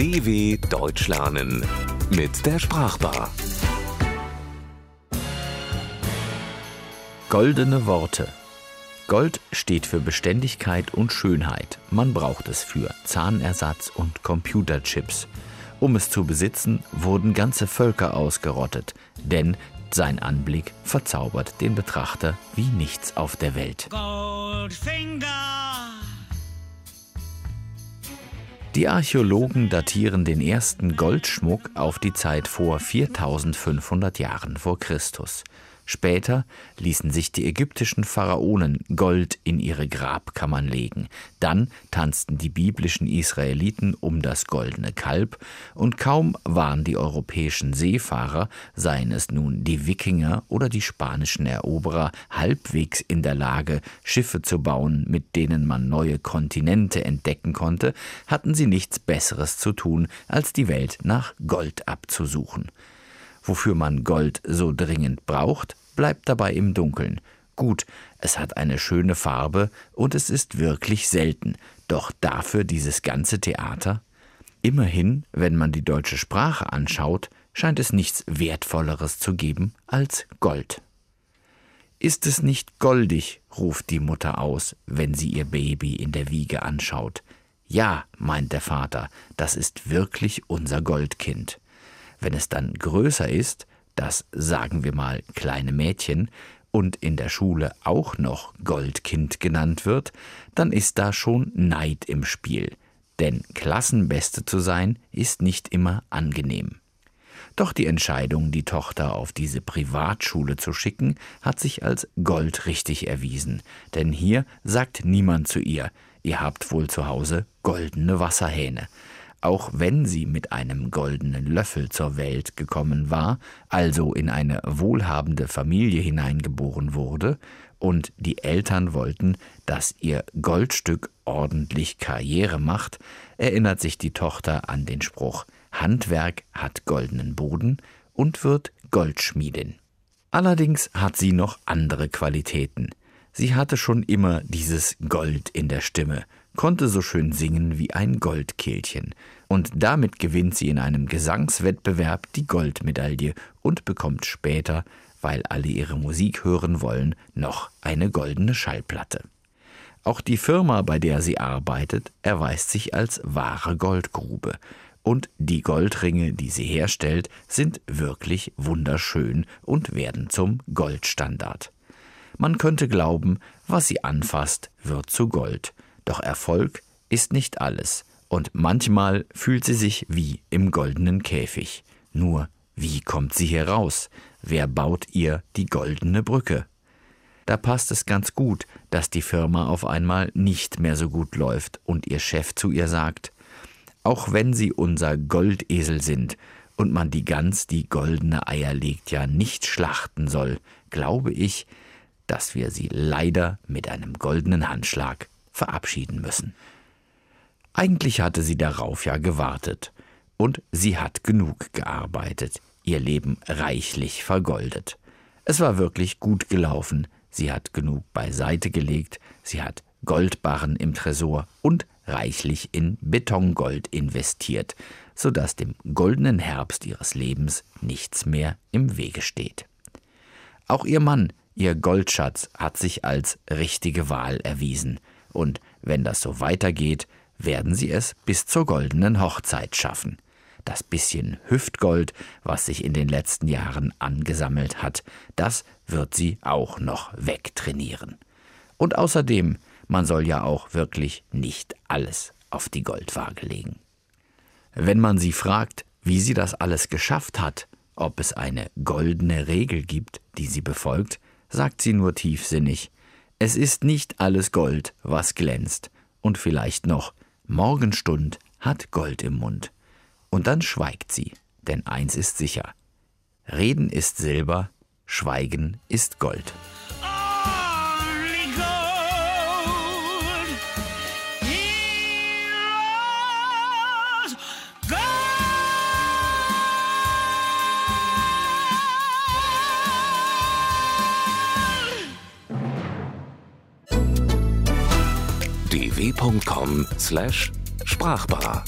DW Deutsch lernen mit der Sprachbar. Goldene Worte. Gold steht für Beständigkeit und Schönheit. Man braucht es für Zahnersatz und Computerchips. Um es zu besitzen, wurden ganze Völker ausgerottet, denn sein Anblick verzaubert den Betrachter wie nichts auf der Welt. Goldfinger. Die Archäologen datieren den ersten Goldschmuck auf die Zeit vor 4500 Jahren vor Christus. Später ließen sich die ägyptischen Pharaonen Gold in ihre Grabkammern legen. Dann tanzten die biblischen Israeliten um das goldene Kalb, und kaum waren die europäischen Seefahrer, seien es nun die Wikinger oder die spanischen Eroberer, halbwegs in der Lage, Schiffe zu bauen, mit denen man neue Kontinente entdecken konnte, hatten sie nichts Besseres zu tun, als die Welt nach Gold abzusuchen. Wofür man Gold so dringend braucht, bleibt dabei im Dunkeln. Gut, es hat eine schöne Farbe und es ist wirklich selten, doch dafür dieses ganze Theater? Immerhin, wenn man die deutsche Sprache anschaut, scheint es nichts Wertvolleres zu geben als Gold. Ist es nicht goldig, ruft die Mutter aus, wenn sie ihr Baby in der Wiege anschaut. Ja, meint der Vater, das ist wirklich unser Goldkind. Wenn es dann größer ist, das sagen wir mal kleine Mädchen, und in der Schule auch noch Goldkind genannt wird, dann ist da schon Neid im Spiel. Denn Klassenbeste zu sein, ist nicht immer angenehm. Doch die Entscheidung, die Tochter auf diese Privatschule zu schicken, hat sich als goldrichtig erwiesen. Denn hier sagt niemand zu ihr, ihr habt wohl zu Hause goldene Wasserhähne auch wenn sie mit einem goldenen Löffel zur Welt gekommen war, also in eine wohlhabende Familie hineingeboren wurde, und die Eltern wollten, dass ihr Goldstück ordentlich Karriere macht, erinnert sich die Tochter an den Spruch Handwerk hat goldenen Boden und wird Goldschmiedin. Allerdings hat sie noch andere Qualitäten. Sie hatte schon immer dieses Gold in der Stimme, konnte so schön singen wie ein Goldkehlchen, und damit gewinnt sie in einem Gesangswettbewerb die Goldmedaille und bekommt später, weil alle ihre Musik hören wollen, noch eine goldene Schallplatte. Auch die Firma, bei der sie arbeitet, erweist sich als wahre Goldgrube, und die Goldringe, die sie herstellt, sind wirklich wunderschön und werden zum Goldstandard. Man könnte glauben, was sie anfasst, wird zu Gold. Doch Erfolg ist nicht alles. Und manchmal fühlt sie sich wie im goldenen Käfig. Nur, wie kommt sie hier raus? Wer baut ihr die goldene Brücke? Da passt es ganz gut, dass die Firma auf einmal nicht mehr so gut läuft und ihr Chef zu ihr sagt, auch wenn sie unser Goldesel sind und man die Gans, die goldene Eier legt, ja nicht schlachten soll, glaube ich, dass wir sie leider mit einem goldenen Handschlag verabschieden müssen. Eigentlich hatte sie darauf ja gewartet, und sie hat genug gearbeitet, ihr Leben reichlich vergoldet. Es war wirklich gut gelaufen, sie hat genug beiseite gelegt, sie hat Goldbarren im Tresor und reichlich in Betongold investiert, so dass dem goldenen Herbst ihres Lebens nichts mehr im Wege steht. Auch ihr Mann Ihr Goldschatz hat sich als richtige Wahl erwiesen, und wenn das so weitergeht, werden sie es bis zur goldenen Hochzeit schaffen. Das bisschen Hüftgold, was sich in den letzten Jahren angesammelt hat, das wird sie auch noch wegtrainieren. Und außerdem, man soll ja auch wirklich nicht alles auf die Goldwaage legen. Wenn man sie fragt, wie sie das alles geschafft hat, ob es eine goldene Regel gibt, die sie befolgt, sagt sie nur tiefsinnig. Es ist nicht alles Gold, was glänzt. Und vielleicht noch, Morgenstund hat Gold im Mund. Und dann schweigt sie, denn eins ist sicher. Reden ist Silber, Schweigen ist Gold. dw.com/sprachbar